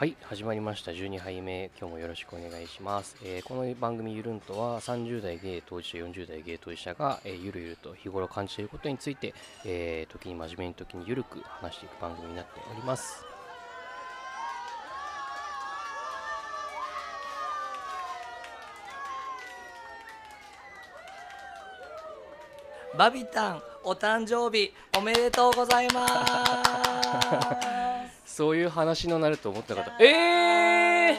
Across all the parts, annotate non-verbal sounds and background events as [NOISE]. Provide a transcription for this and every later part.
はい始まりました。12杯目。今日もよろしくお願いします、えーこの番組ゆるんとは30代ゲイ当事者40代ゲイ当事者が、えーゆるゆると日頃感じていることについて、えー時に真面目に時にゆるく話していく番組になっております。バビタンお誕生日おめでとうございます。そういう話のなると思ってなかったえ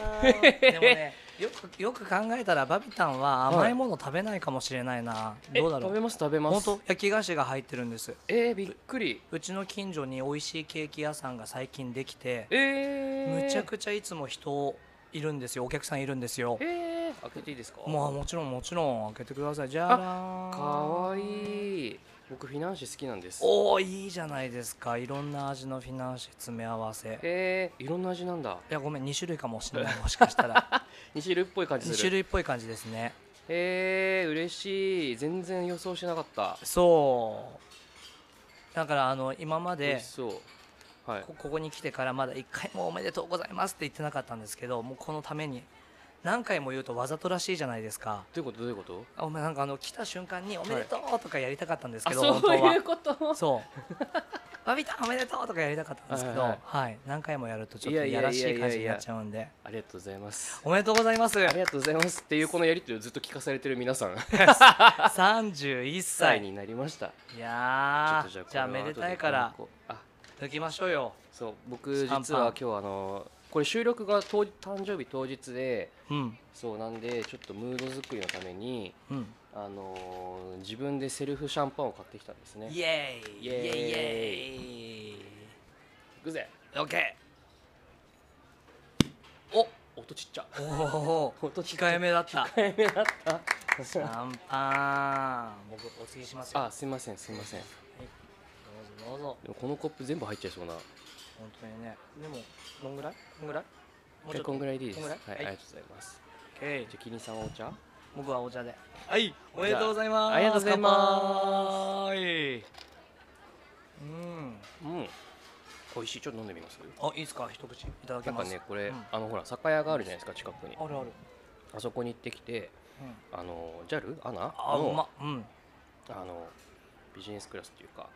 でもねよくよく考えたらバビタンは甘いもの食べないかもしれないな、ー、どうだろう？え食べます？食べます。本当？焼き菓子が入ってるんです。えー、びっくり。うちの近所に美味しいケーキ屋さんが最近できてえー、むちゃくちゃいつも人いるんですよ。お客さんいるんですよ。えー、開けていいですか？もうもちろんもちろん。開けてください。じゃあかわいい僕フィナンシェ好きなんです。おおいいじゃないですか。いろんな味のフィナンシェ詰め合わせ。いえー、いろんな味なんだ。やごめん2種類かもしれないもしかしたら。[LAUGHS] 2種類っぽい感じす2る種類っぽい感じですね。えー、嬉しい。全然予想してなかった。そう。だからあの今まではい。こここに来てからまだ1回もおめでとうございますって言ってなかったんですけどもうこのために何回も言うとわざとらしいじゃないですか。どういうこと？どういうこと？あお前なんかあの来た瞬間におめでとうとかやりたかったんですけど、あそう本当は。いうこと？そう「バビタンおめでとう」とかやりたかったんですけど、ははい。い。何回もやるとちょっといやらしい感じになっちゃうんで。ありがとうございます。おめでとうございます。ありがとうございます。っていうこのやり取りをずっと聞かされてる皆さん。31歳歳になりました。いやーちょっとじゃあめでたいからこれは後であ抜きましょうよ。そう僕実は今日あのこれ収録が当誕生日当日でうん。そうなんでちょっとムード作りのためにうん。あのー自分でセルフシャンパンを買ってきたんですね。イエーイ。イエーイ。イエイイ。いくぜ。オッケー音ちっちゃ。おお音ちっちゃ控えめだった。控えめだった。シャンパン。僕お継ぎしますよ。あすいませんすいません。どうぞどうぞ。でもこのコップ全部入っちゃいそうな本当にね。でもどんぐらい？こんぐらい？もうちょっと？えこんぐらいでいいです。はい、ぐらい？ありがとうございます。オッケーじゃあキリンさんはお茶？僕はお茶で。はいおめでとうございます。ありがとうございます。うん。うん。美味しいちょっと飲んでみます？あいいですか？一口いただきなんますかねこれ、うん。あのほら酒屋があるじゃないですか近くに。あるある。あそこに行ってきてうん。あの JAL アナ？のまうん。あのビジネスクラスっていうか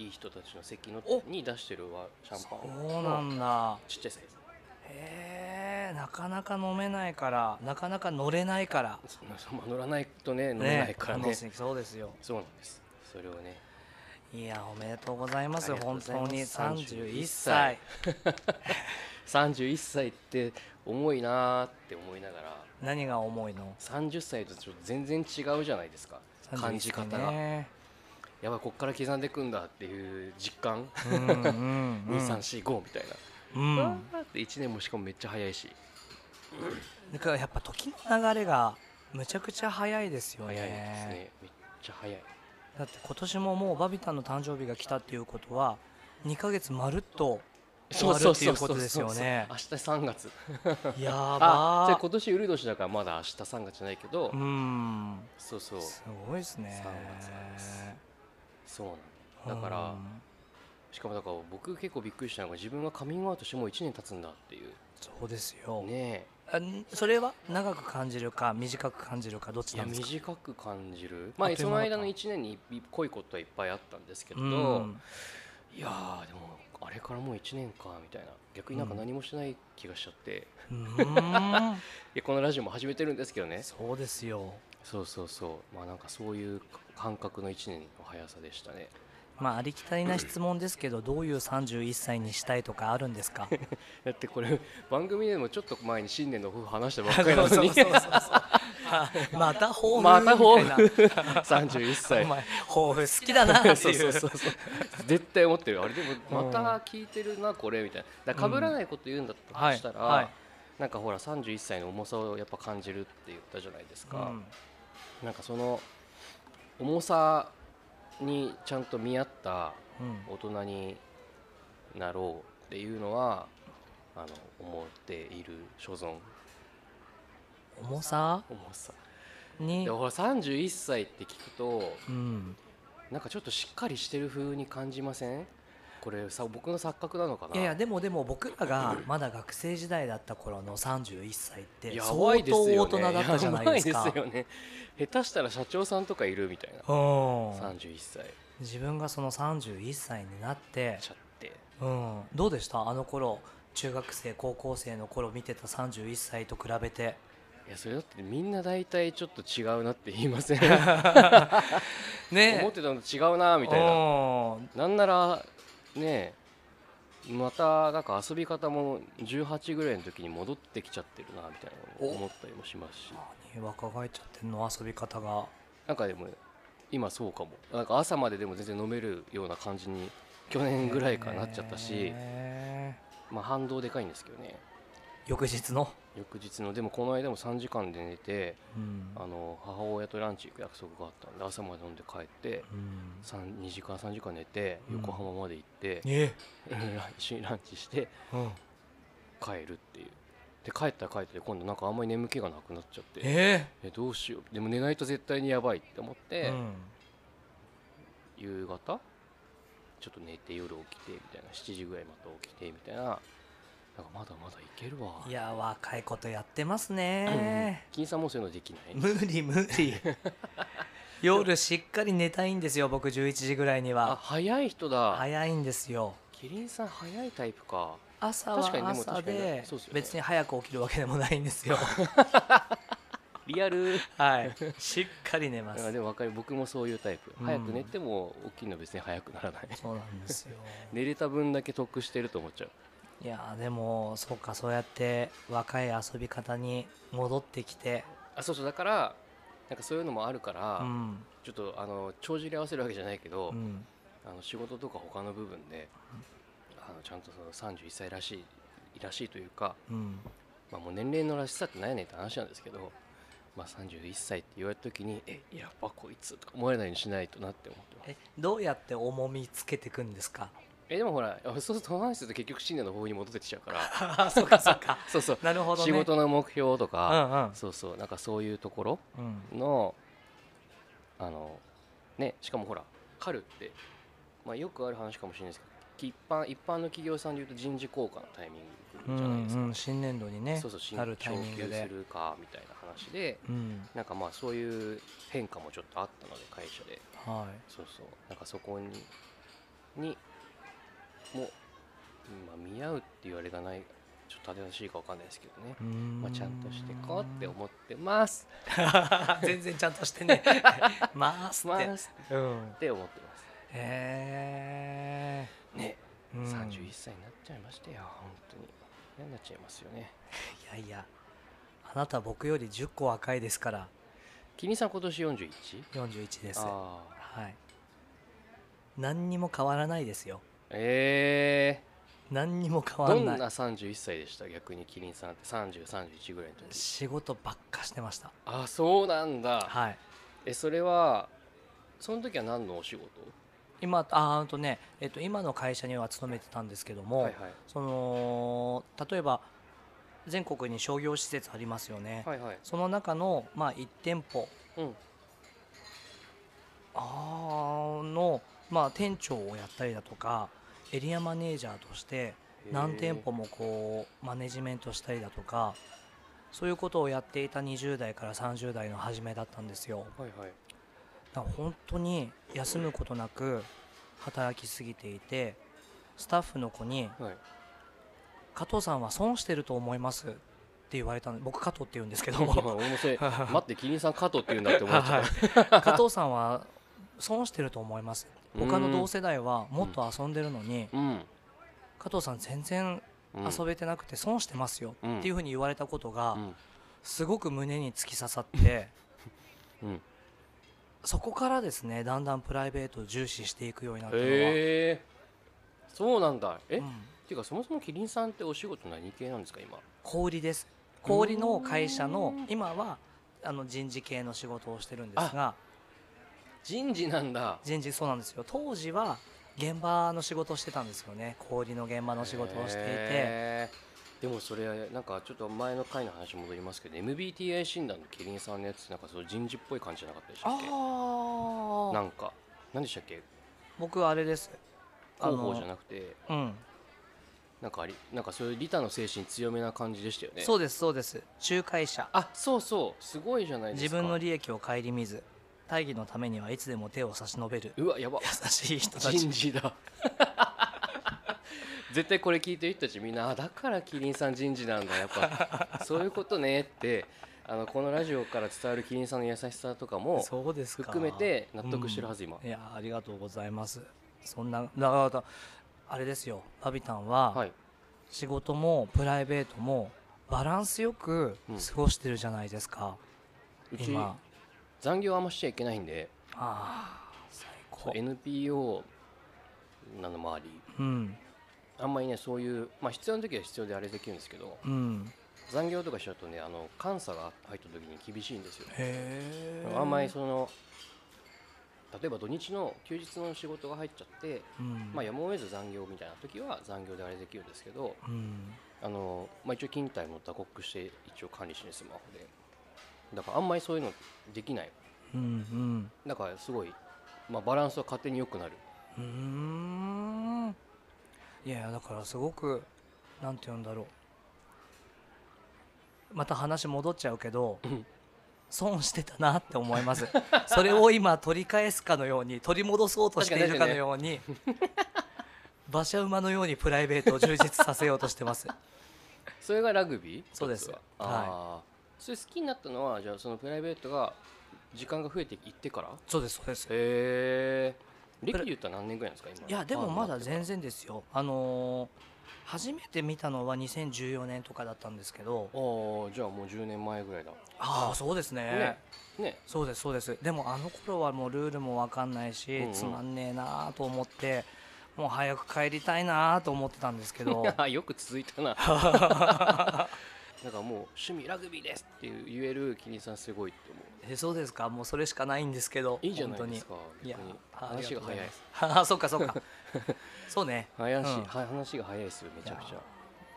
いい人たちの席のお。に出してるわシャンパンそうなんだ。ちっちゃいサイズ。へえなかなか飲めないからなかなか乗れないから。そまあ乗らないとね飲めないからね。楽しいそうですよ。そうなんです。それをね。いやおめでとうございます。本当にざいます。31 31歳。31歳。って重いなーって思いながら。何が重いの？30歳とちょっと全然違うじゃないですか。感じ方31が、やばいこっから刻んでいくんだっていう実感、うんうんうん。2345みたいな、うん。わーって1年もしかもめっちゃ早いし。だからやっぱ時の流れがむちゃくちゃ早いですよね。早いですね。めっちゃ早い。だって今年ももうバビタンの誕生日が来たっていうことは2ヶ月まるっと終わるっていうことですよね。明日3月。[LAUGHS] やあじゃあば今年ウル年だからまだ明日3月じゃないけど、ーうん。そうそう。すごいですね。3月なんですそうなのだからうん。しかもだから僕結構びっくりしたのが自分がカミングアウトしてもう1年経つんだっていう。そうですよ、ねあんそれは長く感じるか短く感じるかどっちなんですか？短く感じる。まああっという間だった。その間の1年に濃いことはいっぱいあったんですけど、うん。いやーでもあれからもう1年かみたいな。逆になんか何もしない気がしちゃって、いうん。[LAUGHS] やこのラジオも始めてるんですけどね。そうですよ。そうそうそう。まあなんかそういう感覚の1年の速さでしたね。まあありきたりな質問ですけどどういう31歳にしたいとかあるんですか？[LAUGHS] だってこれ番組でもちょっと前に新年の抱負話したばっかりなのに。また抱負また抱負。みたいな。[LAUGHS] 31歳お前抱負好きだな。[LAUGHS] っていう。そうそうそう絶対思ってるあれでもまた聞いてるなこれみたいな。だから被らないこと言うんだとはいしたら、はいなんかほら31歳の重さをやっぱ感じるって言ったじゃないですか、うん。なんかその重さにちゃんと見合ったうん。大人になろうっていうのはあの思っている所存。重さ？重さ。に？でもほら31歳って聞くとうん。なんかちょっとしっかりしてる風に感じません？これさ僕の錯覚なのかな？いやいやでもでも僕らがまだ学生時代だった頃の31歳ってや相当大人だったじゃないですか。ですよね。下手したら社長さんとかいるみたいな。うん。31歳。自分がその31歳になって、ちゃって。うん、どうでした？あの頃中学生高校生の頃見てた31歳と比べて。いやそれだってみんな大体ちょっと違うなって言いません？[LAUGHS] ね。思ってたのと違うなみたいな。うん。なんならねまたなんか遊び方も18ぐらいの時に戻ってきちゃってるなみたいな思ったりもしますし。何若返っちゃってんの？遊び方が。なんかでも今そうかも。なんか朝まででも全然飲めるような感じに去年ぐらいからなっちゃったし、へまあ反動でかいんですけどね。ー翌日の、翌日のでもこの間も3時間で寝てうん。あの母親とランチ行く約束があったんで朝まで飲んで帰ってうん。3 2時間3時間寝てうん。横浜まで行って、え [LAUGHS] ランチランチしてうん。帰るっていう。で帰ったら帰って今度なんかあんまり眠気がなくなっちゃってええ。どうしよう。でも寝ないと絶対にやばいって思っーて、うん。夕方ちょっと寝て夜起きてみたいな7時ぐらいまた起きてみたいななんかまだまだいけるわ。いや若いことやってますね。金さんもそういうのできない？無理無理。[LAUGHS] 夜しっかり寝たいんですよ僕11時ぐらいにあは早い人だ。早いんですよ。キリンさん早いタイプか。朝確かにはでも確かに朝でそうっすよね。別に早く起きるわけでもないんですよ。[LAUGHS] リアル。はい。しっかり寝ます。あでも分かる僕もそういうタイプ。うん。早く寝ても起きるの別に早くならない。そうなんですよ。[LAUGHS] 寝れた分だけ得してると思っちゃういやでもそうかそうやって若い遊び方に戻ってきて。あそうそうだからなんかそういうのもあるから、うん。ちょっとあの帳尻合わせるわけじゃないけど、うん。あの仕事とか他の部分で、あのちゃんとその31歳らしいらしいというか、うん。まあ、もう年齢のらしさってないねんって話なんですけど、まあ、31歳って言われた時にえやっぱこいつとか思えないようにしないとなって思ってます。えどうやって重みつけていくんですか？えでもほらそうすると話すると結局新年の方に戻ってきちゃうから。あそうかそうか。[LAUGHS] そうそう、なるほどね。仕事の目標とうか、んうん。そうそうなんかそういうところうん。のあのねしかもほら春って、まあ、よくある話かもしれないですけど一般一般の企業さんでいうと人事効果のタイミンうグじゃないですか、んうん新年度にねそうそう新なるタイミング昇給でするかみたいな話でうん。なんかまあそういう変化もちょっとあったので会社で。はそうそう。なんかそこににも、うんまあ、見合うって言われがないちょっと正しいかわかんないですけどね。まあ、ちゃんとしてこうって思ってます。[LAUGHS] 全然ちゃんとしてね。ますって、ます。うん。って思ってます。へね、え、うん、31歳になっちゃいましたよ。本当に。嫌になっちゃいますよね。いやいや。あなた僕より10個若いですから。キリンさん今年 41? 41です。はい。何にも変わらないですよえ何にも変ー、どんわらないな31歳でした？逆にキリンさんって。3031ぐらいの時。仕事ばっかしてました。あそうなんだ。はい。えそれはその時は何のお仕事？今ああとね、えっと、今の会社には勤めてたんですけども、はいはい。その例えば全国に商業施設ありますよね、はいはい。その中の、まあ、1店舗。うん。あーの、まあ、店長をやったりだとかエリアマネージャーとして何店舗もこうマネジメントしたりだとかそういうことをやっていた20代から30代の初めだったんですよ。はいはい。だから本当に休むことなく働きすぎていてスタッフの子にはい「加藤さんは損してると思います」って言われたんで僕加藤って言うんですけど。今 [LAUGHS] 俺もそれ [LAUGHS] 待ってキリンさん加藤って言うんだって思っちゃった。加藤さんは損してると思います？他の同世代はもっと遊んでるのにうん。加藤さん全然うん遊べてなくて損してますようん。っていうふうに言われたことがうん。すごく胸に突き刺さってうん。そこからですねだんだんプライベートを重視していくようになったのは、そうなんだ。え、っうん。ていうかそもそもキリンさんってお仕事何系なんですか今？小売りです。小売りの会社のうん今はあの人事系の仕事をしてるんですが人事なんだ。人事そうなんですよ。当時は現場の仕事をしてたんですよね。小売りの現場の仕事をしていて。でもそれなんかちょっと前の回の話戻りますけど MBTI 診断のキリンさんのやつなんかそう人事っぽい感じじゃなかったでしたっけ？なんか。何でしたっけ？僕あれです。広報じゃなくて。うん。なんかありなんかそういう利他の精神強めな感じでしたよね。そうですそうです。仲介者。あそうそう。すごいじゃないですか。自分の利益を顧みず大義のためにはいつでも手を差し伸べる。うわやば。優しい人たち。人事だ。[LAUGHS] 絶対これ聞いてる人たちみんなあだからキリンさん人事なんだやっぱ。[LAUGHS] そういうことねってあのこのラジオから伝わるキリンさんの優しさとかも含めて納得してるはず、今。いやありがとうございます。そんなだからあれですよ。バビタンは、はい。仕事もプライベートもバランスよくうん。過ごしてるじゃないですか、うち今残業あんましちゃいけないんでああ最高。NPO なのもありうん。あんまりねそういう、まあ、必要な時は必要であれできるんですけどうん。残業とかしちゃうとねあの監査が入った時に厳しいんですよ。へえ。あんまりその例えば土日の休日の仕事が入っちゃって、うん。まあ、やむを得ず残業みたいな時は残業であれできるんですけどうん。あの、まあ、一応勤怠も打刻して一応管理してるスマホでだからあんまりそういうのできない。うんうん。だからすごい、まあ、バランスは勝手に良くなる。うーん。いやだからすごくなんて言うんだろう。また話戻っちゃうけどうん。損してたなって思います。それを今取り返すかのように取り戻そうとしているかのように馬車馬のようにプライベートを充実させようとしてます。[LAUGHS] それがラグビー？そうです。は。ああ、それ好きになったのはじゃあそのプライベートが時間が増えていってから？へそうですそうです。え。歴で言ったら何年ぐらいですか？今いやでもまだ全然然ですよ。あのー初めて見たのは2014年とかだったんですけど。ああじゃあもう10年前ぐらいだ。ああそうですね。ね。ね。そうですそうです。でもあの頃はもうルールも分かんないし、うんうん。つまんねえなと思ってもう早く帰りたいなと思ってたんですけど。[LAUGHS] よく続いたな [LAUGHS] だからもう趣味ラグビーですって言えるキリンさんすごいって思う。えそうですか？もうそれしかないんですけどいいじゃないですか逆に。あ話が早いありとうござます。[LAUGHS] あそっかそっか。[LAUGHS] そうね。早いし、うん。はい話が早いですよめちゃくち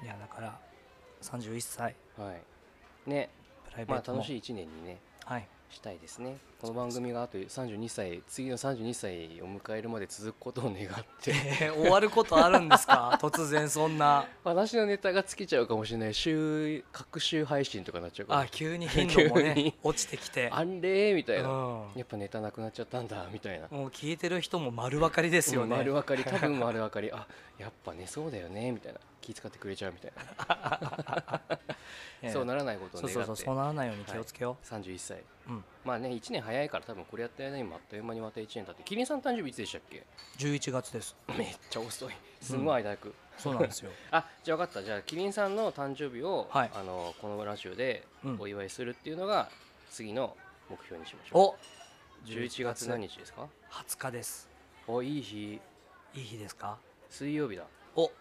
いやだから31歳ゃはい。ね。まあプライベートも、楽しい1年にね。はいしたいですね。この番組があと32歳次の32歳を迎えるまで続くことを願って。え [LAUGHS] ー終わることあるんですか？[LAUGHS] 突然そんな。私のネタが尽きちゃうかもしれない。週各週配信とかなっちゃうかもあ急に頻度もね [LAUGHS] 落ちてきて。あんれ？ーみたういな、ん。やっぱネタなくなっちゃったんだみたいな。もう聞いてる人も丸分かりですよね、うん丸分かり。多分丸分かり。あやっぱねそうだよねみたいな気遣ってくれちゃうみたいな、[LAUGHS] ええ。そうならないことを願ってそうそうそうそうならないように気をつけよ31歳う、うん。まあね1年早いから多分これやった間にもあっという間にまた1年経って。キリンさん誕生日いつでしたっけ？11月です。めっちゃ遅い。すごい間空く、そうなんですよ。[LAUGHS] あじゃあ分かった。じゃあキリンさんの誕生日を、はい。あのこのラジオでうん。お祝いするっていうのが次の目標にしましょお。う11月何日ですか？20日です。おいい日。いい日ですか？水曜日だ。お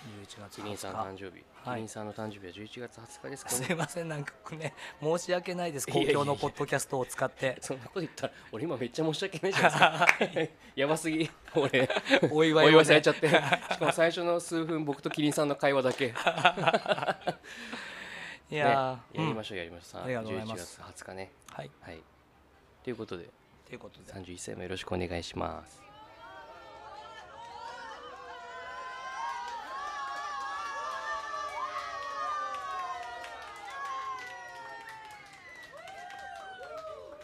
11月キリンさん20誕生日、はい。キリンさんの誕生日は11月20日ですか日ね。すいません。なんかね申し訳ないです。[LAUGHS] 公共のポッドキャストを使って。[LAUGHS] そんなこと言ったら俺今めっちゃ申し訳ないじゃないですか。[LAUGHS] やばすぎ。俺。お祝いをね。お祝いされちゃって。しかも最初の数分僕とキリンさんの会話だけ。いやー、ね、やりうんましょうやりましょう、うございま11す月20日ね。はい。はい。ということで。ということで。31歳もよろしくお願いします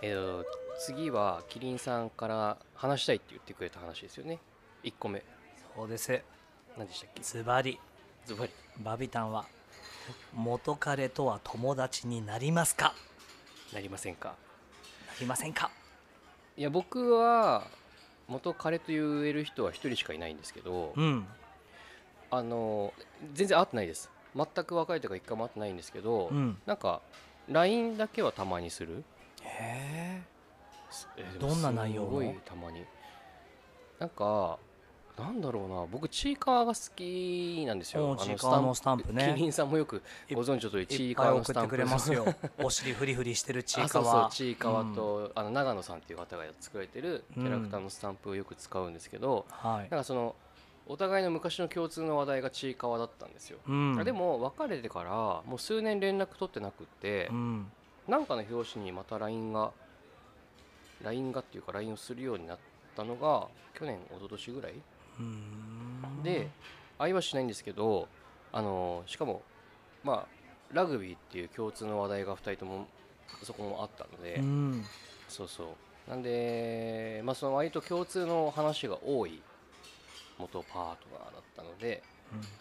えーと次はキリンさんから話したいって言ってくれた話ですよね。1個目。そうです。何でしたっけ？ズバリ。ズバリ。バビタンは元彼とは友達になりますか？なりませんか？なりませんか？いや僕は元彼と言える人は1人しかいないんですけど、うん。あの全然会ってないです。全く若いとか一回も会ってないんですけど、うん。なんか LINE だけはたまにするへえどんな内容の？すごいたまに。なんかなんだろうな。僕ちいかわが好きなんですよ。おうちいかわのスタンプね。キリンさんもよくご存知の通りえちいかわのスタンプ。くれますよ。[LAUGHS] お尻フリフリしてるちいかわ。ちいかわと、あの長野さんっていう方が作られてるキャラクターのスタンプをよく使うんですけど、はい。なんかそのお互いの昔の共通の話題がちいかわだったんですよ、うん。でも別れてからもう数年連絡取ってなくってう、んなんかの表紙にまた LINE が LINE がっていうか LINE をするようになっったのが去年一昨年ぐらいうん。で会いはしないんですけどあのしかもまあラグビーっていう共通の話題が2人ともそこもあったので、うん。そうそう。なんでまあその割と共通の話が多い元パートナーだったので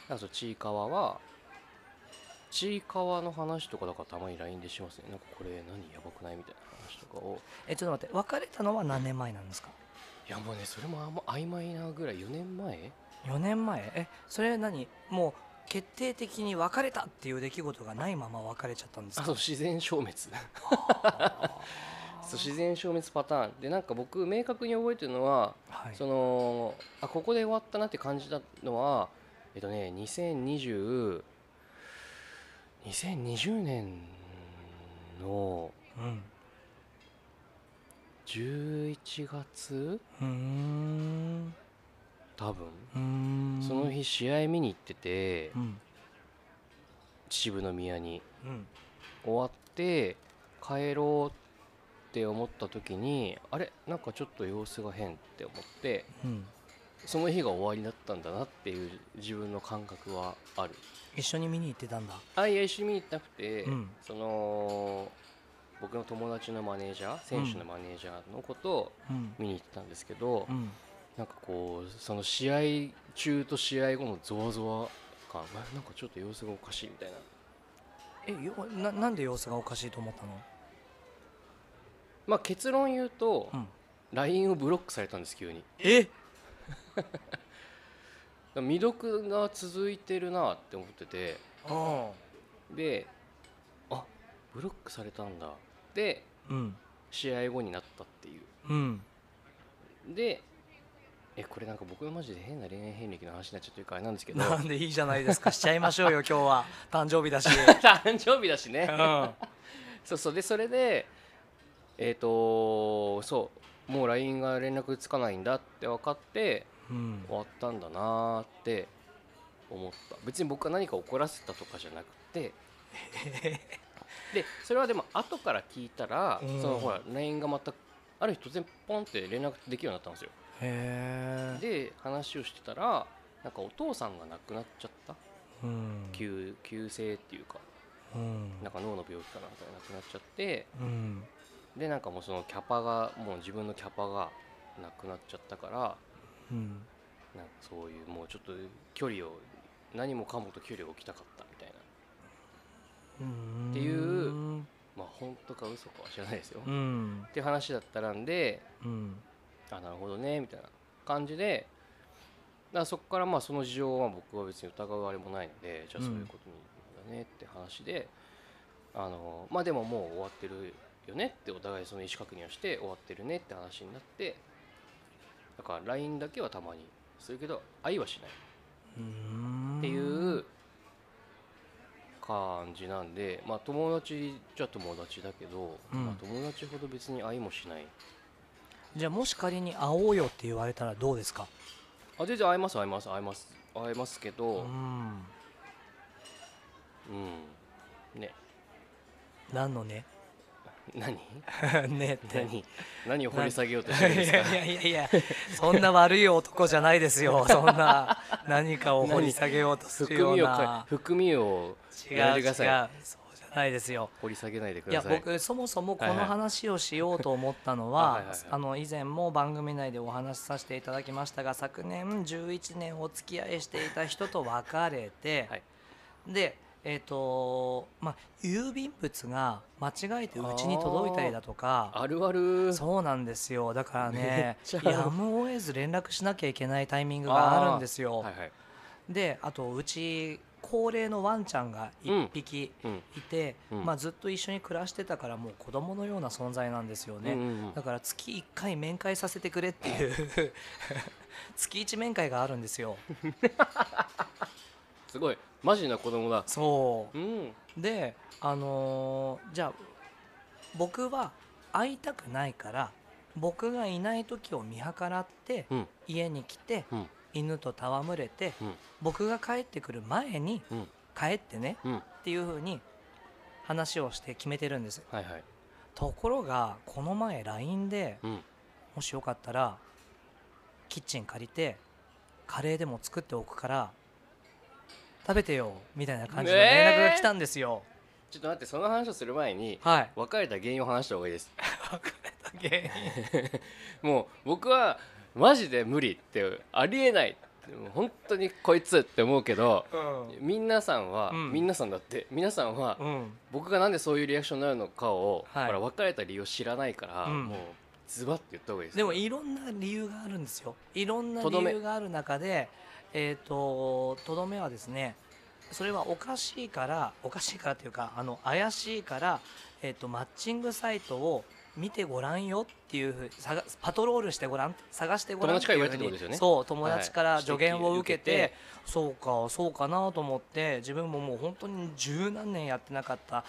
なんかそのちいかわはちいかわの話とかだからたまに LINE でしますね。なんかこれ何やばくないみたいな話とかを。えちょっと待って別れたのは何年前なんですか？いやもうねそれもあんま曖昧なぐらい4年前？4年前？えそれ何？もう決定的に別れたっていう出来事がないまま別れちゃったんですか？あそう自然消滅。[LAUGHS] そう自然消滅パターン。でなんか僕明確に覚えてるのは、はい。そのあここで終わったなって感じたのはえっとね2020 2020年のうん11月。うーん多分。その日試合見に行っててうん秩父宮に。うん終わって帰ろうって思った時にあれ？なんかちょっと様子が変って思ってうん。その日が終わりだったんだなっていう自分の感覚はある一緒に見に行ってたんだ。あいや一緒に見に行ってなくて、うん。その僕の友達のマネージャー選手のマネージャーのことをうん。見に行ってたんですけど、うん。なんかこうその試合中と試合後のゾワゾワ感あなんかちょっと様子がおかしいみたいな。えよななんで様子がおかしいと思ったの？まあ結論言うと、うん。LINE をブロックされたんです急に。え？未読が続いてるなって思ってて。あであブロックされたんだ。でうん。試合後になったっていう。うん。でえこれなんか僕のマジで変な恋愛遍歴の話になっちゃってるからあれなんですけど。なんでいいじゃないですか。しちゃいましょうよ [LAUGHS] 今日は。誕生日だし。誕生日だしね。うん。そうそう。でそれでえっ、とそう。もう LINE が連絡つかないんだって分かってうん終わったんだなーって思った。別に僕が何か怒らせたとかじゃなくて。[LAUGHS] でそれはでも後から聞いたら、うん。そのほら LINE がまたある日突然ポンって連絡できるようになったんですよ。で話をしてたらなんかお父さんが亡くなっちゃった。うん。急急性っていうか。うん。なんか脳の病気かなんかで亡くなっちゃって。うん。でなんかもうそのキャパがもう自分のキャパがなくなっちゃったからうん。なんかそういうもうちょっと距離を何もかもと距離を置きたかったみたいな。うん。っていうまあ本当か嘘かは知らないですよ、っうん。ていう話だったらんでうん。あなるほどねみたいな感じでだからそこからまあその事情は僕は別に疑うあれもないのでじゃあそういうことにだねって話で、あのまあでももう終わってるよねってお互いその意思確認をして終わってるねって話になってだから LINE だけはたまにするけど愛はしない。うん。っていう感じなんでまあ友達じゃ友達だけど、うん。まあ、友達ほど別に愛もしない。じゃあもし仮に会おうよって言われたらどうですか？あ全然会います会います会います会いますけどうん。うん。ね。何のね？何？[LAUGHS] ねって。何？何を掘り下げようといしてるんですか？[LAUGHS] やいやいやいやそんな悪い男じゃないですよ [LAUGHS] そんな。何かを掘り下げようとするよう含みを含みを違う違うそうじゃないですよ。掘り下げないでくいやださい。僕そもそもこの話をしようと思ったのは以前も番組内でお話しさせていただきましたが昨年11年お付き合いしていた人と別れて、はい。でえっ、とまあ郵便物が間違えてうちに届いたりだとかあるある。そうなんですよ。だからめねやむを得ず連絡しなきゃいけないタイミングがあるんですよ。はいはい。であとうち高齢のワンちゃんが1匹うんいて、うん。まあ、ずっと一緒に暮らしてたからもう子供のような存在なんですよね、うんうんうん。だから月1回面会させてくれっていう [LAUGHS] 月1面会があるんですよ。[LAUGHS] すごいマジな子供だ。そう。ん。うであのーじゃあ僕は会いたくないから僕がいない時を見計らってうん。家に来てうん。犬と戯れてうん。僕が帰ってくる前にうん。帰ってねうん。っていう風に話をして決めてるんです。はいはい。ところがこの前 LINE でうん。もしよかったらキッチン借りてカレーでも作っておくから食べてよみたいな感じの連絡が来たんですよ、ちょっと待ってその話をする前にはい。別れた原因を話した方がいいです。[LAUGHS] 原因もう僕はマジで無理ってありえない本当にこいつって思うけどうん。皆さんは、うん。皆さんだって皆さんはうん。僕がなんでそういうリアクションになるのかを、はい。ほら別れた理由を知らないから、うん。もうズバッて言った方がいいです。でもいろんな理由があるんですよ。いろんな理由がある中でえっ、ととどめはですねそれはおかしいからおかしいからっていうかあの怪しいから、えー、とマッチングサイトを見てごらんよっていうふうパトロールしてごらん探してごらんっていうふうにそう友達からはい。助言を受けて,、指摘受けてそうかそうかなと思って自分ももう本当に十何年やってなかった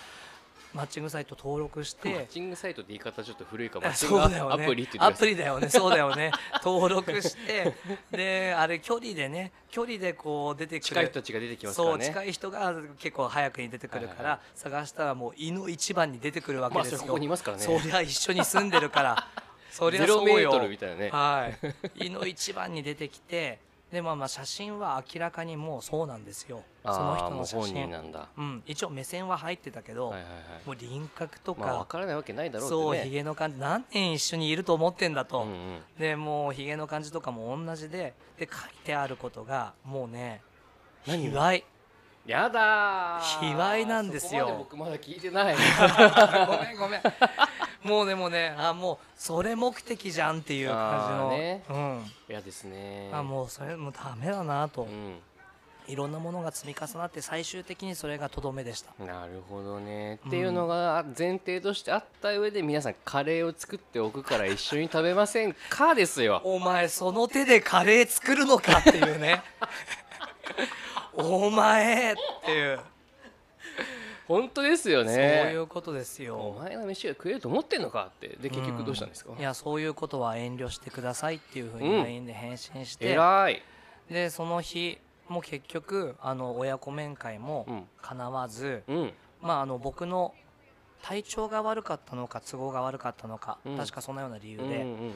マッチングサイト登録してマッチングサイトって言い方ちょっと古いかも。マッチングそうだよね。アプリって言アプリだよね。そうだよね。[LAUGHS] 登録してであれ距離でね距離でこう出てくる。近い人たちが出てきますかそうらね近い人が結構早くに出てくるから、はいはいは探したらもう胃の一番に出てくるわけですよ、まあそれここにいますからね。そりゃ一緒に住んでるから。そりゃゼロそうよ。[LAUGHS] メートルみたいなね。はい。[LAUGHS] 胃の一番に出てきてでまあまあ写真は明らかにもうそうなんですよ。その人の写真。人なんだ。うん、一応目線は入ってたけど、はいはいはい。もう輪郭とか、まあ分からないわけないだろうそうってねひげの感じ何年一緒にいると思ってんだと、うんうん。でもうひげの感じとかも同じでで書いてあることがもうね何卑猥。やだー。卑猥なんですよ。そこまで僕まだ聞いてない。[LAUGHS] ごめんごめんもうでもねあもうそれ目的じゃんっていう感じの、ね。うん。嫌ですね。あもうそれもうダメだなと、うん。いろんなものが積み重なって最終的にそれがとどめでした。なるほどね、っていうのが前提としてあった上で皆さんカレーを作っておくから一緒に食べませんかですよ。[LAUGHS] お前その手でカレー作るのかっていうね。[LAUGHS] お前っていう、本当ですよね。そういうことですおよ前の飯が食えると思ってんのかって。で結局どうしたんですか、いやそういうことは遠慮してくださいっていうふうにうん。LINE で返信して、偉い。でその日も結局あの親子面会もうん。叶わず、うん。まああの僕の体調が悪かったのか都合が悪かったのか、うん。確かそんなような理由うんで、うん。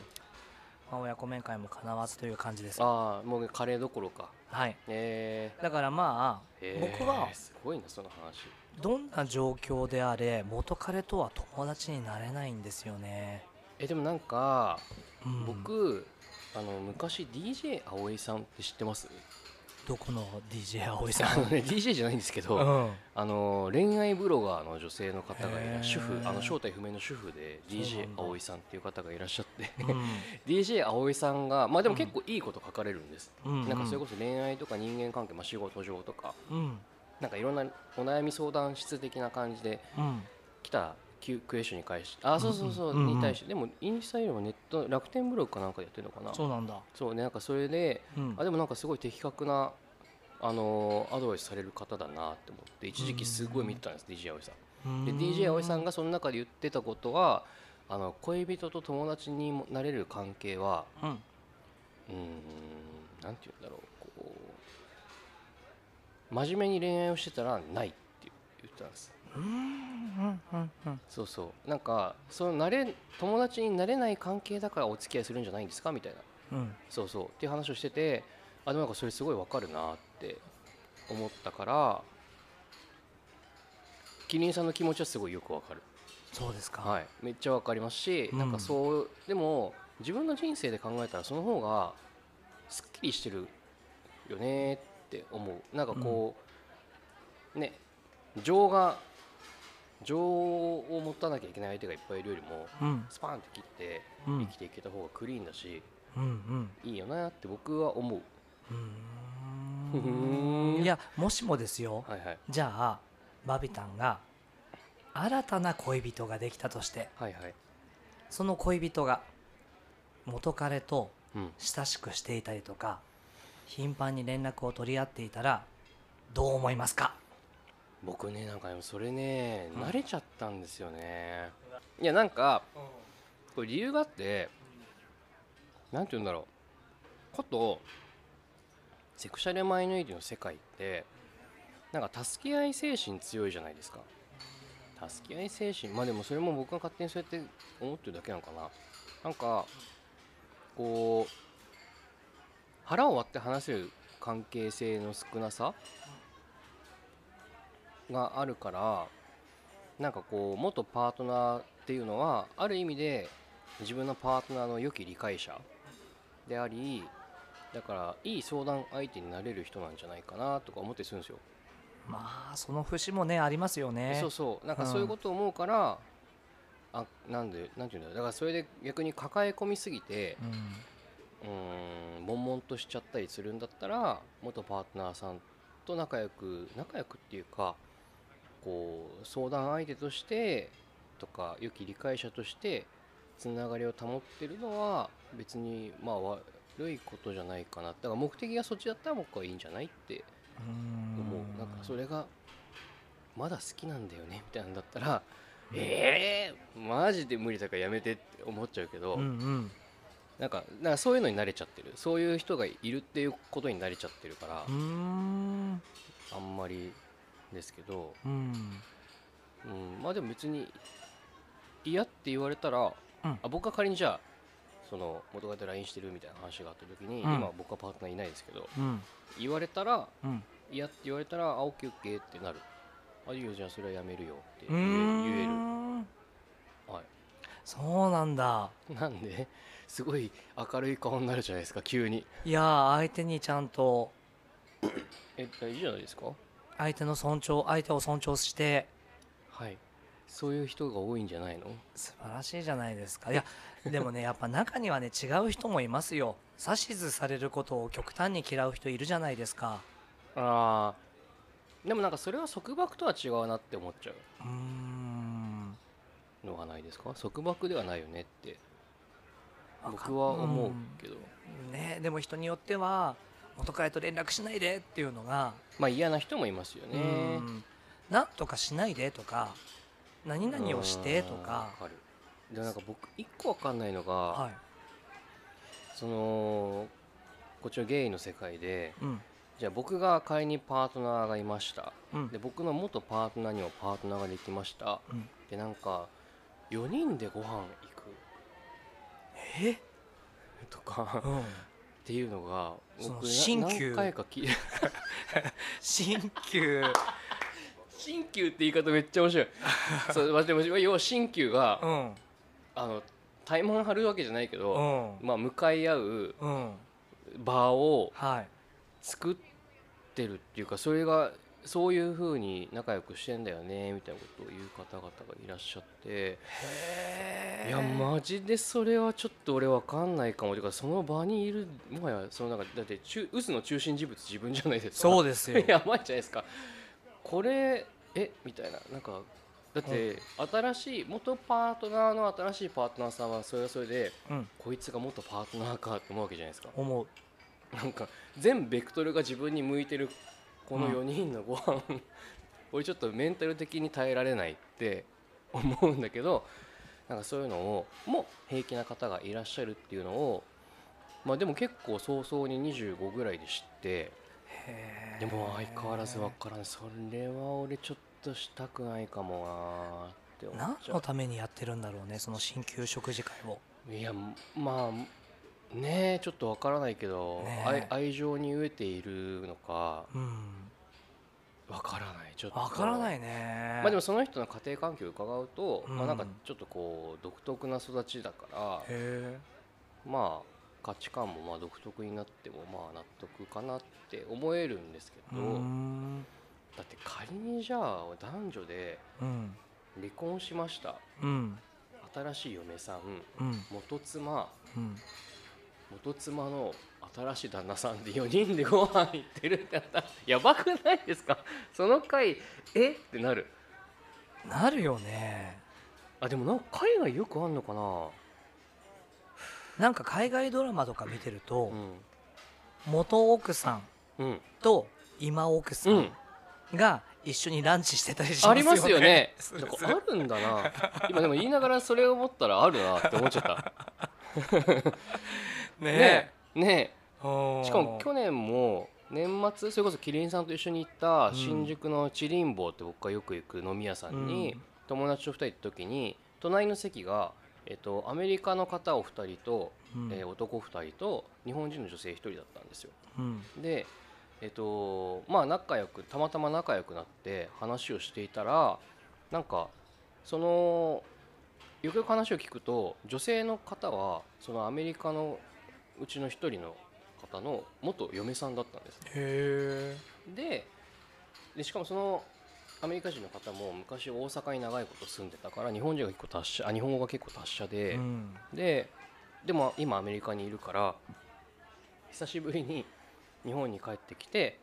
まあ、親子面会も叶わずという感じです。ああもうカレーどころか。はい。えだからまあ、ーえー。僕はすごいなその話どんな状況であれ元彼とは友達になれないんですよね、えでもなんかうん、僕あの昔 DJ 葵さんって知ってます？どこの DJ 葵さあのんね DJ じゃないんですけど、うん。あの恋愛ブロガーの女性の方がいら主婦あの正体不明の主婦で DJ だ。葵さんっていう方がいらっしゃって。うん。[LAUGHS] DJ 葵さんがまあでも結構いいこと書かれるんです、うん。なんかそれこそ恋愛とか人間関係、まあ、仕事上とか。うんなんかいろんなお悩み相談室的な感じでうん。来たクエスチョンに返しあそうそうそう、に対してでもインスタよりもネット楽天ブログかなんかでやってるのかな。そうなんだ。そうねなんかそれでうん。あでもなんかすごい的確なあのーアドバイスされる方だなって思って一時期すごい見てたんです、DJ 葵さん。で DJ 葵さんがその中で言ってたことはあの恋人と友達にもなれる関係はうん。うーんなんて言うんだろう真面目に恋愛をしてたらないって言ってたんです。そうそう。なんかそのなれ友達になれない関係だからお付き合いするんじゃないんですか？みたいな。うん。そうそう。っていう話をしててあでもなんかそれすごいわかるなって思ったからキリンさんの気持ちはすごいよくわかる。そうですか、はい、めっちゃわかりますし、うん。なんかそうでも自分の人生で考えたらその方がすっきりしてるよねって思う。なんかこう、ね情が情を持たなきゃいけない相手がいっぱいいるよりもうん。スパンって切ってうん。生きていけた方がクリーンだし、うんうん。いいよなって僕は思う。いやもしもですよ。はいはい。じゃあバビタンが新たな恋人ができたとしてはいはい。その恋人が元彼とうん。親しくしていたりとか頻繁に連絡を取り合っていたらどう思いますか？僕ねなんかそれねうん。慣れちゃったんですよね。いやなんかこれ理由があってなんて言うんだろう。ことセクシャルマイノリティの世界ってなんか助け合い精神強いじゃないですか。助け合い精神。まあでもそれも僕が勝手にそうやって思ってるだけなのかな。なんかこ腹を割って話せる関係性の少なさがあるからなんかこう元パートナーっていうのはある意味で自分のパートナーの良き理解者でありだからいい相談相手になれる人なんじゃないかなとか思ってするんですよ。まあその節もねありますよね。そうそう。なんかそういうことを思うから、あなんでなんていうんだろう。だからそれで逆に抱え込みすぎてうんうーん悶々としちゃったりするんだったら元パートナーさんと仲良く仲良くっていうかこう相談相手としてとか良き理解者としてつながりを保ってるのは別にまあ悪いことじゃないかな。だから目的がそっちだったら僕はいいんじゃないってう。ん思うなんかそれがまだ好きなんだよねみたいなんだったらええー、マジで無理だからやめてって思っちゃうけど、うんうんなんかなんかそういうのに慣れちゃってる。そういう人がいるっていうことに慣れちゃってるから、あんまりですけど、うん。うん、まあでも別に嫌って言われたら、うん。あ僕が仮にじゃあその元彼と LINE してるみたいな話があった時に、うん。今僕はパートナーいないですけどうん。言われたらうん。嫌って言われたらあオッケーオッケーってなる。あいいよじゃあそれはやめるよってう言える。んはい。そうなんだ。[LAUGHS] なんで？すごい明るい顔になるじゃないですか急に。いやー相手にちゃんとえいいじゃないですか？相手の尊重相手を尊重して。はい。そういう人が多いんじゃないの？素晴らしいじゃないですか。いやでもね [LAUGHS] やっぱ中にはね違う人もいますよ。指図されることを極端に嫌う人いるじゃないですか。あー。でもなんかそれは束縛とは違うなって思っちゃう。うーん。のがないですか？束縛ではないよねって僕は思うけど、ねでも人によっては元彼と連絡しないでっていうのが、まあ嫌な人もいますようねん。なんとかしないでとか何々をしてとうんかわかる。でもなんか僕一個わかんないのが、はい。そのこっちのゲイの世界でうん。じゃあ僕が仮にパートナーがいました。うん。で僕の元パートナーにもパートナーができました。うん。でなんか4人でご飯行え？く [LAUGHS] とかうん。っていうのが僕な新旧。何回か聞い [LAUGHS] 新旧。[LAUGHS] 新旧って言い方めっちゃ面白い。そうまあでも要は新旧がうん。あのタイマン張るわけじゃないけうど、ん。まあ向かい合ううん。場をはい。作ってるっていうかそれがそういう風に仲良くしてんだよねみたいなことを言う方々がいらっしゃって。いやマジでそれはちょっと俺わかんないかも。てかその場にいるもはやそのなんかだって中渦の中心人物自分じゃないですか。そうですよ。[LAUGHS] やばいじゃないですか。これえみたいな。なんかだって新しい元パートナーの新しいパートナーさんはそれはそれでうん。こいつが元パートナーかって思うわけじゃないですか。思う。なんか全ベクトルが自分に向いてるこのうん4人のご飯、[LAUGHS] 俺ちょっとメンタル的に耐えられないって [LAUGHS] 思うんだけどなんかそういうのをも平気な方がいらっしゃるっていうのをまあでも結構早々に25ぐらいで知ってへでも相変わらず分からないそれは俺ちょっとしたくないかもなーって思何っちゃのためにやってるんだろうねその新旧食事会を。ういやまあねえちょっと分からないけど、ねえ。愛愛情に飢えているのかうん。わからないちょっと。わからないいね。まあでもその人の家庭環境を伺うと、うん。まあなんかちょっとこう独特な育ちだからへまあ価値観もまあ独特になってもまあ納得かなって思えるんですけど、ん。だって仮にじゃあ男女でうん。離婚しました。うん。新しい嫁さんうん。元妻うん元妻の新しい旦那さんで4人でご飯行ってるってなったらやばくないですか？その回え？ってなる。なるよね。あでもなんか海外よくあんのかな？なんか海外ドラマとか見てると、うん。元奥さんうん。と今奥さうん。んが一緒にランチしてたりしますよね。ありますよね。あるんだな。今でも言いながらそれを思ったらあるなって思っちゃったね。ね。ね。えしかも去年も年末それこそキリンさんと一緒に行った新宿のチリンボーって僕がよく行く飲み屋さんにうん。友達と2人行った時に隣の席が、えっと、アメリカの方お二人とうん。えー男2人と日本人の女性1人だったんですよ。うん。でえっ、とまあ仲良くたまたま仲良くなって話をしていたらなんかそのよくよく話を聞くと女性の方はそのアメリカのうちの1人の方の元嫁さんだったんです。ねへえででしかもそのアメリカ人の方も昔大阪に長いこと住んでたから日本人が結構達者あ日本語が結構達者で、うん。ででも今アメリカにいるから久しぶりに日本に帰ってきて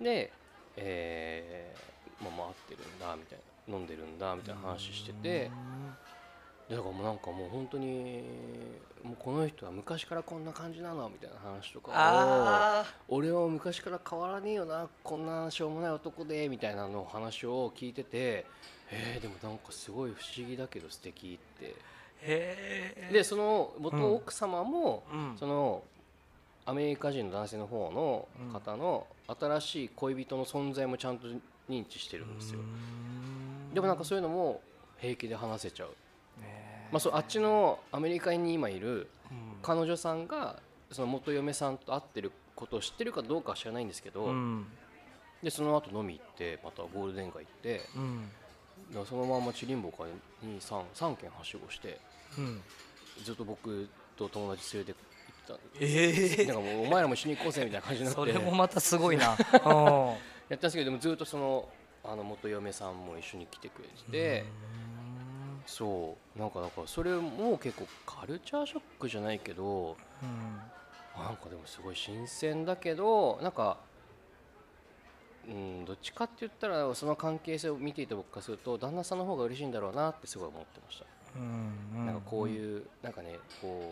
で、えーまあ、回ってるんだみたいな飲んでるんだみたいな話しててでだからもうなんかもう本当にもうこの人は昔からこんな感じなのみたいな話とかをあ俺は昔から変わらねえよなこんなしょうもない男でみたいなの話を聞いててえー、でもなんかすごい不思議だけど素敵って。でその元奥様も、うん。そのアメリカ人の男性の方の方の新しい恋人の存在もちゃんと認知してるんですよ。でもなんかそういうのも平気で話せちゃう、まあ、そうあっちのアメリカに今いる彼女さんがその元嫁さんと会ってることを知ってるかどうかは知らないんですけど、うん。でその後飲み行ってまたゴールデン街行ってうん。そのままチリンボから233軒はしごしてうん。ずっと僕と友達連れて行ってた。んでええなんかもうお前らも一緒に行こうぜみたいな感じになって。それもまたすごいな。[LAUGHS] うん。やったんですけどでもずっとそのあの元嫁さんも一緒に来てくれててそう。なんかだからそれも結構カルチャーショックじゃないけどうん。なんかでもすごい新鮮だけどなんかうんどっちかって言ったらその関係性を見ていた僕からすると旦那さんの方が嬉しいんだろうなってすごい思ってました、うんなんかこういうなんかねこ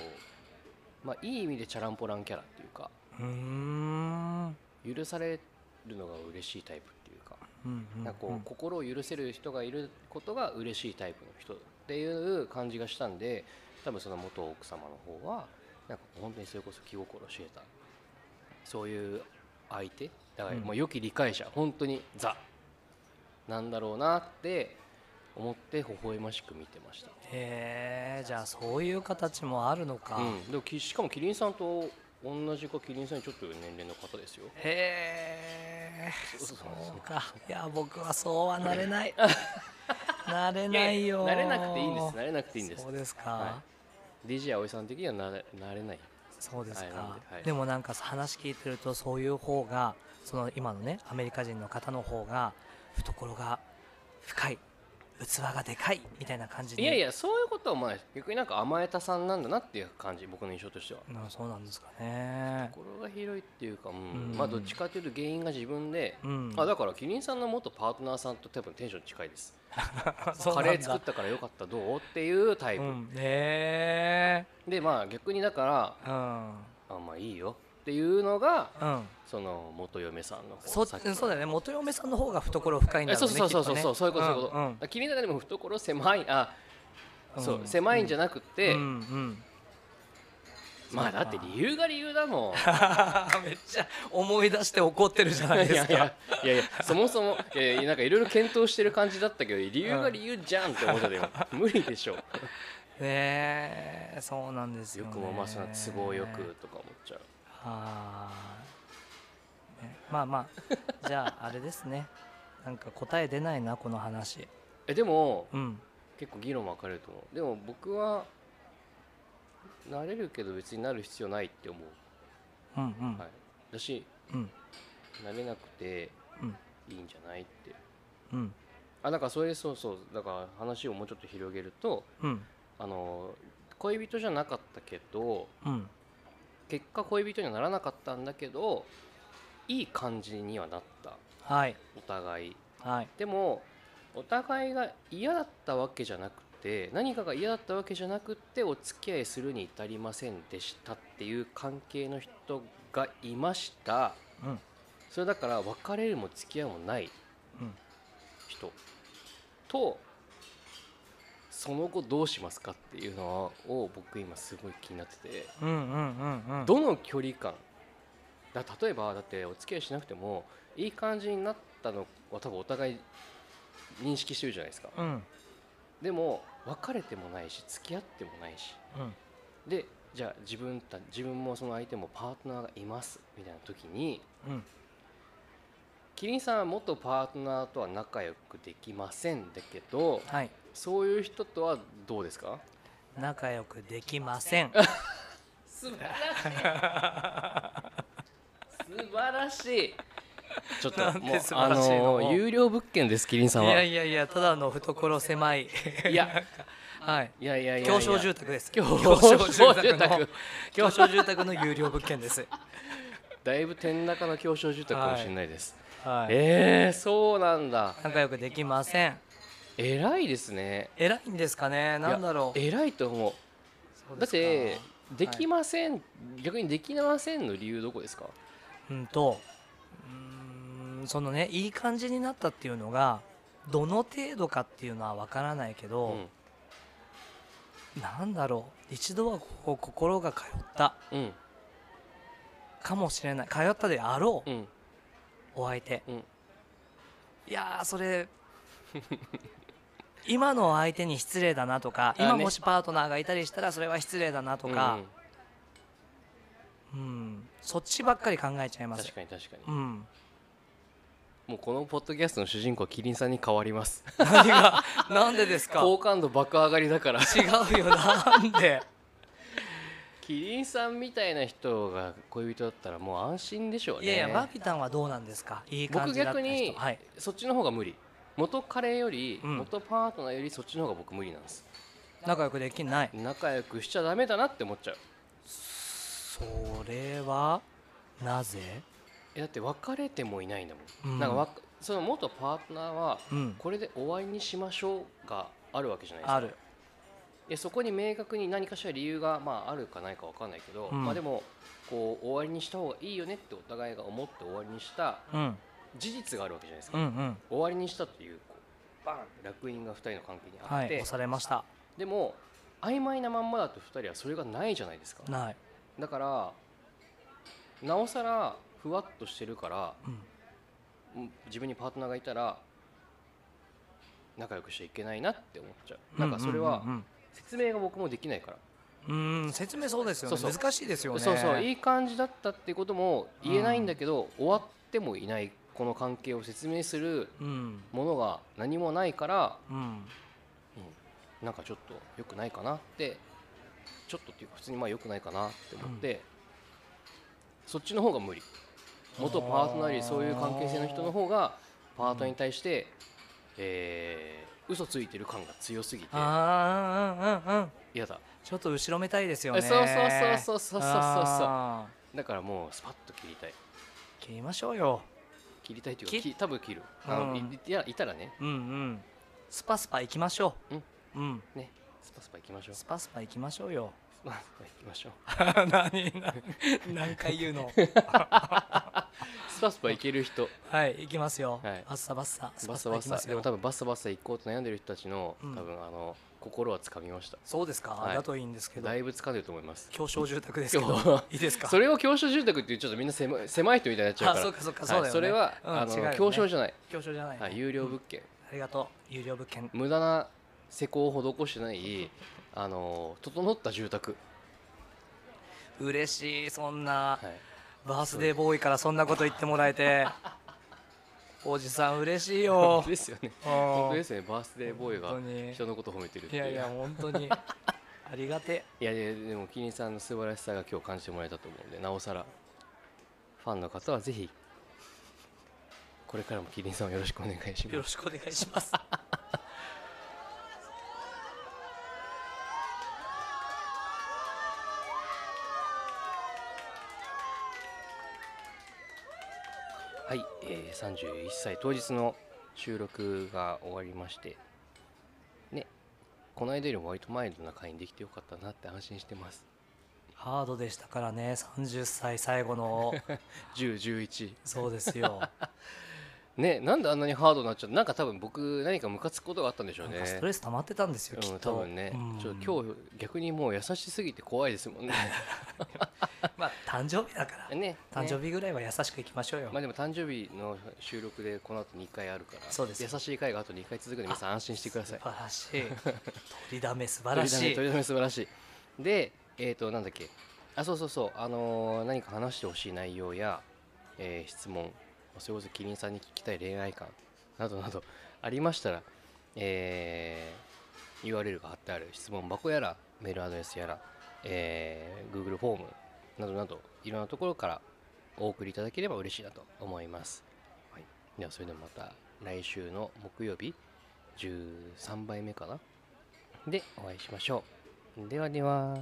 うまあいい意味でチャランポランキャラっていうかうん。許されるのが嬉しいタイプなんかこう心を許せる人がいることが嬉しいタイプの人っていう感じがしたんで多分その元奥様の方はなんか本当にそれこそ気心を知れた。そういう相手。だからうん。もう良き理解者本当にザなんだろうなって思って微笑ましく見てました、へえじゃあそういう形もあるのか、うん、でもきしかもキリンさんと同じかキリンさんにちょっと年齢の方ですよ。へえそうか。いや僕はそうはなれない。[LAUGHS] なれないよ。慣れなくていいんです。慣れなくていいんです。そうですか、は DJ 葵さん的にはなれなれない。そうですか、はい。でもなんか話聞いてるとそういう方がその今のねアメリカ人の方の方が懐が深い器がでかいみたいな感じにいやいやそういうことはまあ逆になんか甘えたさんなんだなっていう感じ僕の印象としては。なそうなんですかね。心が広いっていうか、うん。うん。まあどっちかというと原因が自分で、うん。あだからキリンさんの元パートナーさんと多分テンション近いです。[LAUGHS] カレー作ったからよかったどう？っていうタイプ、うん。へでまあ逆にだからえうん。あまあいいよっていうのがうん。その元嫁さんの方そそうだよね。元嫁さんの方が懐深いんだえろねそううそうそう。そうそうそういうことそういうこと、んうん。だから君の中でも懐狭いあ、そううん狭いんじゃなくて、うんうん。まあだって理由が理由だもん。[LAUGHS] めっちゃ思い出して怒ってるじゃないですか。いやいやそもそもいやいやなんかいろいろ検討してる感じだったけど理由が理由じゃんって思ったでも [LAUGHS] 無理でしょ。ねえそうなんですよ、ね、よくもまあそんな都合よくとか思っちゃうはー。いねまあまあ [LAUGHS] じゃああれですね。なんか答え出ないなこの話。えでもうん。結構議論分かれると思う。でも僕はなれるけど別になる必要ないって思う、うんうん、はい、だしうん。なれなくてうん。いいんじゃないって。うん。あなんかそれでそうそう。だから話をもうちょっと広げるとうん。あの恋人じゃなかったけどうん結果恋人にはならなかったんだけどいい感じにはなった。はい。お互い。はい。でもお互いが嫌だったわけじゃなくて何かが嫌だったわけじゃなくてお付き合いするに至りませんでしたっていう関係の人がいました。うん。それだから別れるも付き合うもないうん。人。とその後どうしますかっていうのを僕今すごい気になってて。うんうんどの距離感？だ例えばだってお付き合いしなくてもいい感じになったのは多分お互い認識してるじゃないですか。うん。でも別れてもないし付き合ってもないし。うん。でじゃあ自分た自分もその相手もパートナーがいますみたいな時にうん。キリンさんは元パートナーとは仲良くできませんだけどはいそういう人とはどうですか？仲良くできません。[LAUGHS] 素晴らしい。素晴らしい。ちょっともうあの有料物件ですキリンさんは。いやいやいやただの懐狭い。いや [LAUGHS] はい。いやいやいやいや。狭小住宅です。狭狭小小住宅の。[LAUGHS] 狭小住宅の有料物件です。だいぶ天高の狭小住宅かもしれないです、はい。えー、そうなんだ。仲良くできません偉いですね。偉いんですかね？なんだろう。偉いと思う。だってできません、逆にできませんの理由どこですか？うんとうーんそのねいい感じになったっていうのがどの程度かっていうのは分からないけうど、ん。なんだろう。一度はこう心が通った。うん。かもしれない。通ったであろう、うん。お相手、うん。いやーそれ [LAUGHS] 今の相手に失礼だなとか今もしパートナーがいたりしたらそれは失礼だなとか、うんうん。そっちばっかり考えちゃいます。確かに確かに、うん、もうこのポッドキャストの主人公はキリンさんに変わります。何が？[LAUGHS] なんでですか？好感度爆上がりだから。違うよ。なんで？キリンさんみたいな人が恋人だったらもう安心でしょうね。いやいやバビタンはどうなんですか？いい感僕じだった人。逆にはい。そっちの方が無理元彼より、うん。元パートナーよりそっちの方が僕無理なんです。仲良くできない。仲良くしちゃダメだなって思っちゃう。それはなぜ？えだって別れてもいないんだもん、うん。なんかわその元パートナーはうん。これで終わりにしましょうがあるわけじゃないですか。ある。でそこに明確に何かしら理由が、まあ、あるかないかわかんないけど、うん。まあ、でもこう終わりにした方がいいよねってお互いが思って終わりにしたうん事実があるわけじゃないですか、うんうん。終わりにしたっていうこうバーン楽印が2人の関係にあって、はい押されました。でも曖昧なまんまだと2人はそれがないじゃないですか。ない。だからなおさらふわっとしてるからうん。うん自分にパートナーがいたら仲良くしちゃいけないなって思っちゃう。なんかそれはうん。うん説明が僕もできないから。うんうん説明そうですよね。難しいですよね。そうそう。いい感じだったっていうことも言えないんだけど、終わってもいないこの関係を説明するうん。ものが何もないから、うん。うん、なんかちょっと良くないかなってちょっとっていうか普通にまあ良くないかなって思って、そっちの方が無理。元パートナーよりそういう関係性の人の方がパートナーに対して、えー嘘ついてる感が強すぎて嫌だ。ちょっと後ろめたいですよね。そうそうそうそうそうそうそうあだからもうスパッと切りたいー切りましょうよ切りたいというか多分切る。あの、うんいいやいたらね。うんうん。スパスパ行きましょう。うん。ね。スパスパ行きましょう。ススパスパ行きましょうよ。パスパ行きましょう。[LAUGHS] 何何何回言うの？[LAUGHS] スパスパ行ける人。はい行きますよ、はい。バッサバッサ。スパスパ行きますよ。サ。でも多分バッサバッサ行こうと悩んでる人たちの、うん。多分あの心はつかみました。そうですか、はい。だといいんですけど。だいぶ掴んでると思います。狭小住宅ですけど。いいですか？それを狭小住宅っていうちょっとみんな狭い狭い人みたいになっちゃうから。あそうかそうかはい。そうだよね。それは、うんあのね。狭小じゃない、狭小じゃない、はい、有料物件、ありがとう。有料物件。無駄な施工を施してないあの整った住宅、嬉しいそんな。はい、バースデーボーイからそんなこと言ってもらえておじさん嬉しいよ。本 [LAUGHS] 当ですよね。うん。本当ですねバースデーボーイが人のこと褒めてるっていう。いやいや本当に。[LAUGHS] ありがていやいやでもキリンさんの素晴らしさが今日感じてもらえたと思うんでなおさらファンの方はぜひこれからもキリンさんをよろしくお願いします。よろしくお願いしますえー、31歳当日の収録が終わりまして。ねこの間よりも割とマイルドな会にできてよかったなって安心してます。ハードでしたからね30歳最後の。[LAUGHS] 1011そうですよ [LAUGHS] ねなんであんなにハードになっちゃったなんか多分僕何かムカつくことがあったんでしょうね。ストレス溜まってたんですよ、きうん、多分ね、うん。ちょ今日逆にもう優しすぎて怖いですもんね。[LAUGHS] まあ誕生日だから。ね誕生ね日ぐらいは優しくいきましょうよ、まあでも誕生日の収録でこの後2回あるから。そうです。優しい回があと2回続くので皆さん安心してください。素晴らしい。[LAUGHS] 取りだめ素晴らしい。取りだめ素晴らしい。でえっ、となんだっけ。あそうそうそう。あのー何か話してほしい内容や、えー質問それこそキリンさんに聞きたい恋愛観などなどありましたら、えー URL が貼ってある質問箱やらメールアドレスやら、えー Google フォームなどなどいろんなところからお送りいただければ嬉しいなと思います、はい、ではそれではまた来週の木曜日13倍目かな？でお会いしましょう。ではでは